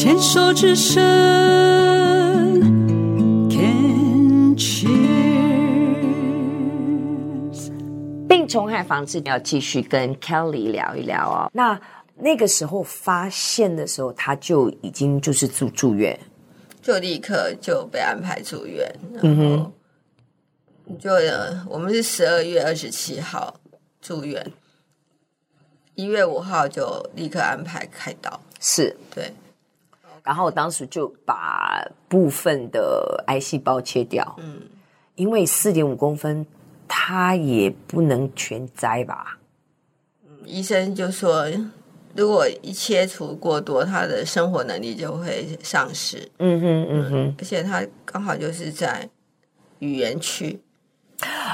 牵手之声，Can cheers。病虫害防治要继续跟 Kelly 聊一聊哦。那那个时候发现的时候，他就已经就是住住院，就立刻就被安排住院。嗯哼。就我们是十二月二十七号住院，一月五号就立刻安排开刀，是对。然后当时就把部分的癌细胞切掉，嗯，因为四点五公分，它也不能全摘吧？嗯，医生就说，如果一切除过多，他的生活能力就会丧失。嗯哼，嗯哼，而且他刚好就是在语言区。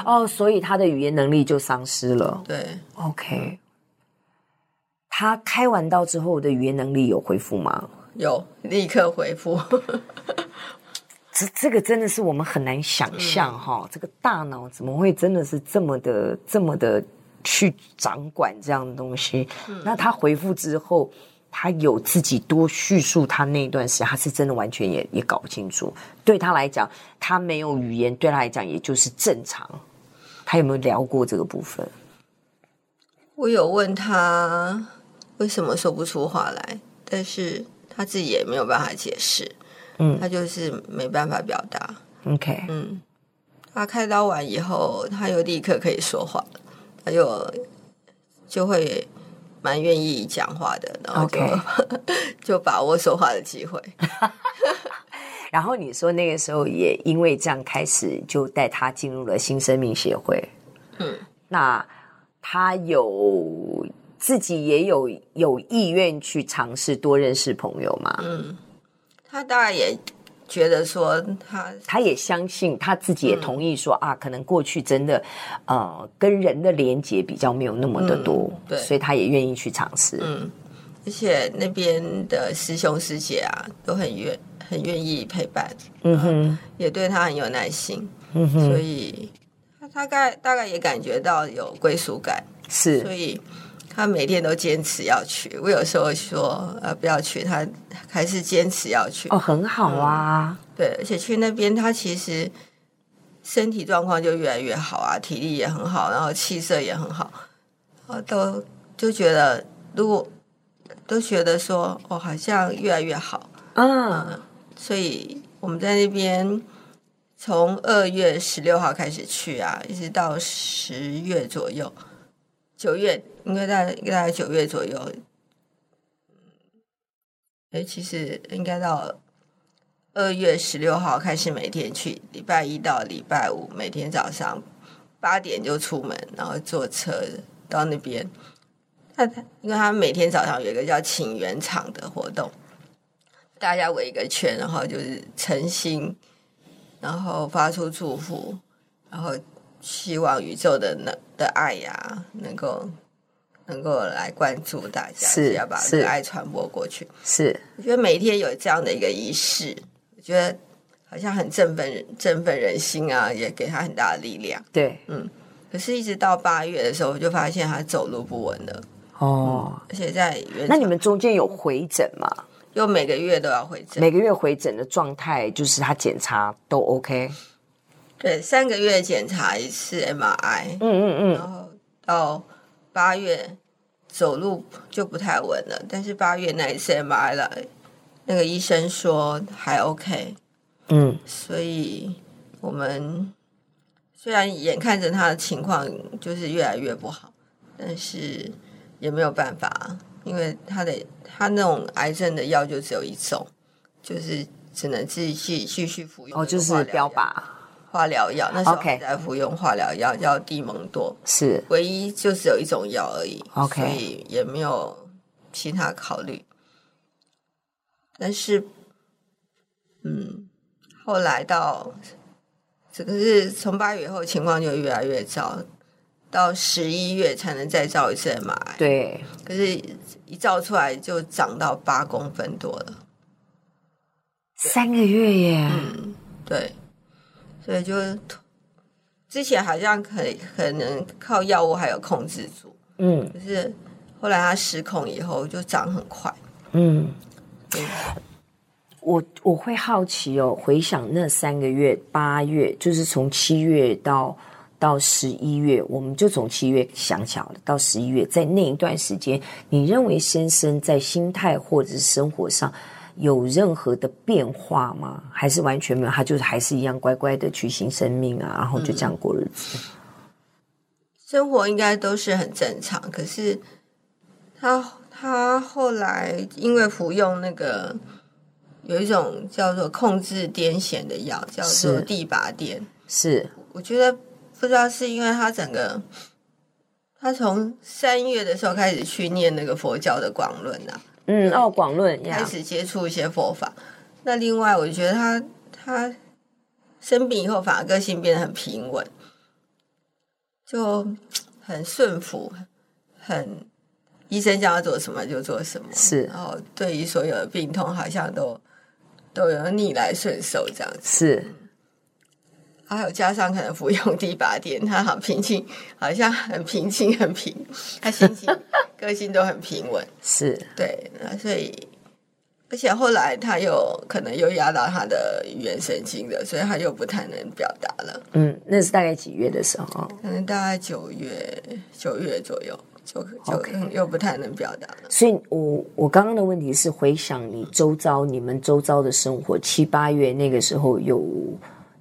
哦，所以他的语言能力就丧失了。对，OK。他开完刀之后的语言能力有恢复吗？有，立刻回复。这这个真的是我们很难想象哈、嗯，这个大脑怎么会真的是这么的、这么的去掌管这样的东西？嗯、那他回复之后。他有自己多叙述他那段时间，他是真的完全也也搞不清楚。对他来讲，他没有语言，对他来讲也就是正常。他有没有聊过这个部分？我有问他为什么说不出话来，但是他自己也没有办法解释。嗯，他就是没办法表达。OK，嗯，他开刀完以后，他又立刻可以说话，他就就会。蛮愿意讲话的，然后就. 就把握说话的机会。然后你说那个时候也因为这样开始就带他进入了新生命协会。嗯，那他有自己也有有意愿去尝试多认识朋友吗？嗯，他大概也。觉得说他，他也相信他自己也同意说、嗯、啊，可能过去真的，呃，跟人的连接比较没有那么的多，嗯、对，所以他也愿意去尝试。嗯，而且那边的师兄师姐啊，都很愿很愿意陪伴，嗯哼，也对他很有耐心，嗯哼，所以他大概大概也感觉到有归属感，是，所以。他每天都坚持要去，我有时候说呃不要去，他还是坚持要去。哦，很好啊。嗯、对，而且去那边他其实身体状况就越来越好啊，体力也很好，然后气色也很好，我都就觉得如果都觉得说哦好像越来越好。嗯，嗯，所以我们在那边从二月十六号开始去啊，一直到十月左右。九月应该在大概九月左右，哎，其实应该到二月十六号开始每天去，礼拜一到礼拜五每天早上八点就出门，然后坐车到那边。他他，因为他每天早上有一个叫请愿场的活动，大家围一个圈，然后就是诚心，然后发出祝福，然后。希望宇宙的能的爱呀、啊，能够能够来关注大家，是要把这个爱传播过去。是，我觉得每一天有这样的一个仪式，我觉得好像很振奋人，振奋人心啊，也给他很大的力量。对，嗯。可是，一直到八月的时候，我就发现他走路不稳了。哦，嗯、而且在那你们中间有回诊吗？又每个月都要回诊，每个月回诊的状态就是他检查都 OK。对，三个月检查一次 MRI，嗯嗯嗯，然后到八月走路就不太稳了，但是八月那一次 MRI 了，那个医生说还 OK，嗯，所以我们虽然眼看着他的情况就是越来越不好，但是也没有办法，因为他的他那种癌症的药就只有一种，就是只能自己去继续服用，哦，就是标靶。化疗药，那时候还在服用化疗药，叫地蒙多，是。唯一就只有一种药而已，OK，所以也没有其他考虑。但是，嗯，后来到这个是从八月以后情况就越来越糟，到十一月才能再照一次 MRI，对，可是一照出来就长到八公分多了，三个月耶，嗯，对。所以就之前好像可可能靠药物还有控制住，嗯，可是后来他失控以后就长很快，嗯，我我会好奇哦，回想那三个月，八月就是从七月到到十一月，我们就从七月想起来了，到十一月，在那一段时间，你认为先生在心态或者是生活上有任何的变化吗？还是完全没有？他就是还是一样乖乖的去行生命啊，然后就这样过日子。嗯、生活应该都是很正常，可是他他后来因为服用那个有一种叫做控制癫痫的药，叫做地拔碘，是我觉得不知道是因为他整个他从三月的时候开始去念那个佛教的广论啊。嗯，哦，广论开始接触一些佛法。那另外，我觉得他他生病以后，反而个性变得很平稳，就很顺服，很医生叫他做什么就做什么。是，然后对于所有的病痛，好像都都有逆来顺受这样子。是。还有加上可能服用第八点，他好平静，好像很平静，很平，他心情、个性都很平稳。是对，那所以，而且后来他又可能又压到他的语言神经了，所以他又不太能表达了。嗯，那是大概几月的时候？可能大概九月，九月左右，就就又不太能表达了。所以我我刚刚的问题是回想你周遭、你们周遭的生活，七八月那个时候有。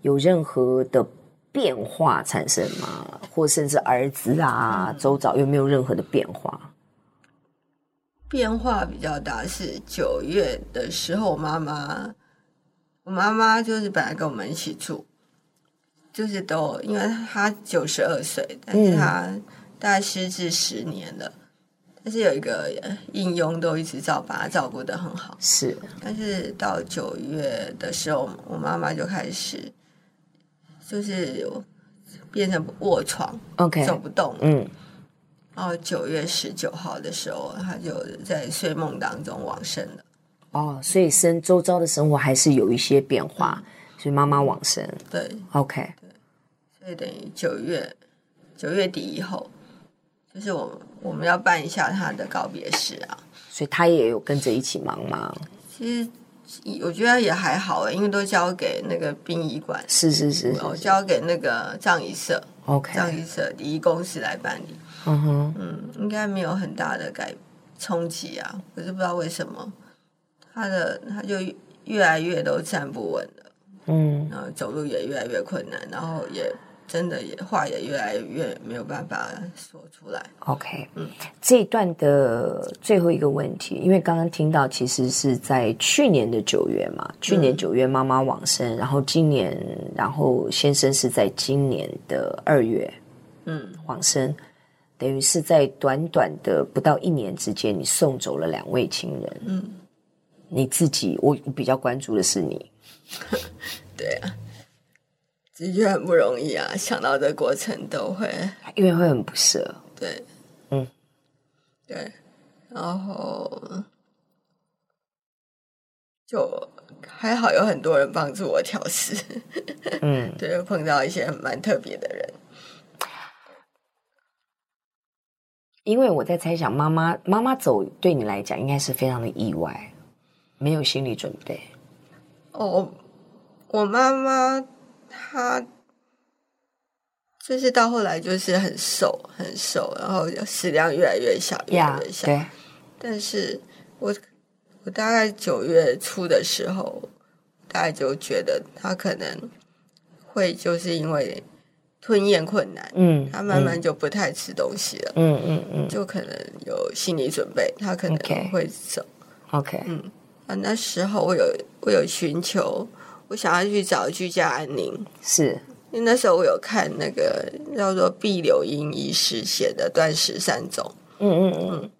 有任何的变化产生吗？或甚至儿子啊，周遭有没有任何的变化？变化比较大是九月的时候，我妈妈，我妈妈就是本来跟我们一起住，就是都因为她九十二岁，但是她大概失智十年了，嗯、但是有一个应用都一直照把她照顾的很好。是，但是到九月的时候，我妈妈就开始。就是变成卧床，OK，走不动。嗯，然后九月十九号的时候，他就在睡梦当中往生了。哦，所以生周遭的生活还是有一些变化，嗯、所以妈妈往生。对，OK，对，所以等于九月九月底以后，就是我我们要办一下他的告别式啊。所以他也有跟着一起忙吗？其实。我觉得也还好，因为都交给那个殡仪馆，是是是，是，我交给那个葬仪社，OK，葬仪社礼仪公司来办理。嗯哼，嗯，应该没有很大的改冲击啊，可是不知道为什么他的他就越来越都站不稳了，嗯，然后走路也越来越困难，然后也。真的也话也越来越没有办法说出来。OK，嗯，这一段的最后一个问题，因为刚刚听到其实是在去年的九月嘛，去年九月妈妈往生，嗯、然后今年，然后先生是在今年的二月，嗯，往生，等于是在短短的不到一年之间，你送走了两位亲人。嗯，你自己，我比较关注的是你，对啊。的确很不容易啊！想到这过程都会，因为会很不舍。对，嗯，对，然后就还好有很多人帮助我调试。嗯，对，碰到一些蛮特别的人。因为我在猜想，妈妈妈妈走对你来讲应该是非常的意外，没有心理准备。哦，我妈妈。他就是到后来就是很瘦很瘦，然后食量越来越小，越来越小。Yeah, 但是我我大概九月初的时候，大概就觉得他可能会就是因为吞咽困难，嗯，他慢慢就不太吃东西了，嗯嗯嗯，就可能有心理准备，他可能会走。OK，嗯啊，那时候我有我有寻求。我想要去找居家安宁，是。因为那时候我有看那个叫做毕柳英医师写的《断食三种》，嗯嗯嗯，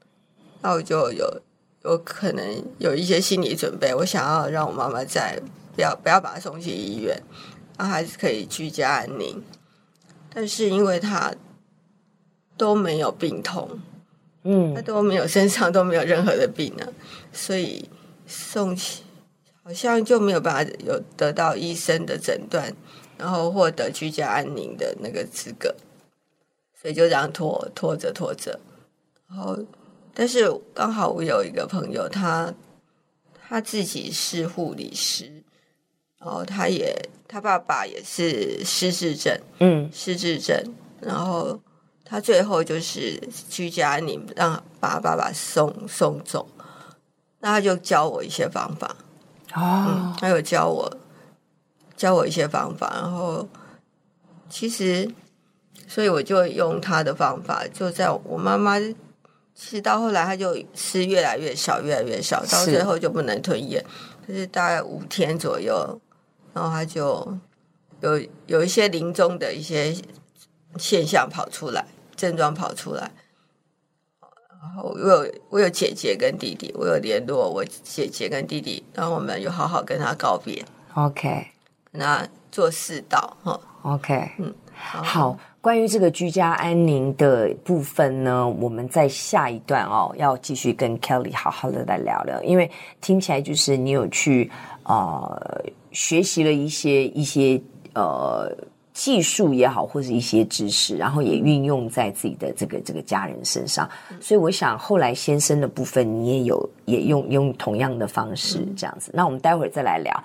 那我就有有可能有一些心理准备，我想要让我妈妈在不要不要把她送去医院，然后还是可以居家安宁，但是因为她都没有病痛，嗯，她都没有身上都没有任何的病呢，所以送去。好像就没有办法有得到医生的诊断，然后获得居家安宁的那个资格，所以就这样拖拖着拖着。然后，但是刚好我有一个朋友，他他自己是护理师，然后他也他爸爸也是失智症，嗯，失智症，然后他最后就是居家安宁，让把爸爸送送走，那他就教我一些方法，哦，嗯，他有教我教我一些方法，然后其实，所以我就用他的方法，就在我妈妈。其实到后来，他就吃越来越少，越来越少，到最后就不能吞咽。就是大概五天左右，然后他就有有一些临终的一些现象跑出来，症状跑出来。我有我有姐姐跟弟弟，我有联络我姐姐跟弟弟，然后我们有好好跟他告别。OK，跟他做四道哈。OK，嗯，好。关于这个居家安宁的部分呢，我们在下一段哦，要继续跟 Kelly 好好的来聊聊，因为听起来就是你有去呃学习了一些一些呃技术也好，或者一些知识，然后也运用在自己的这个这个家人身上，所以我想后来先生的部分你也有也用用同样的方式这样子，那我们待会儿再来聊。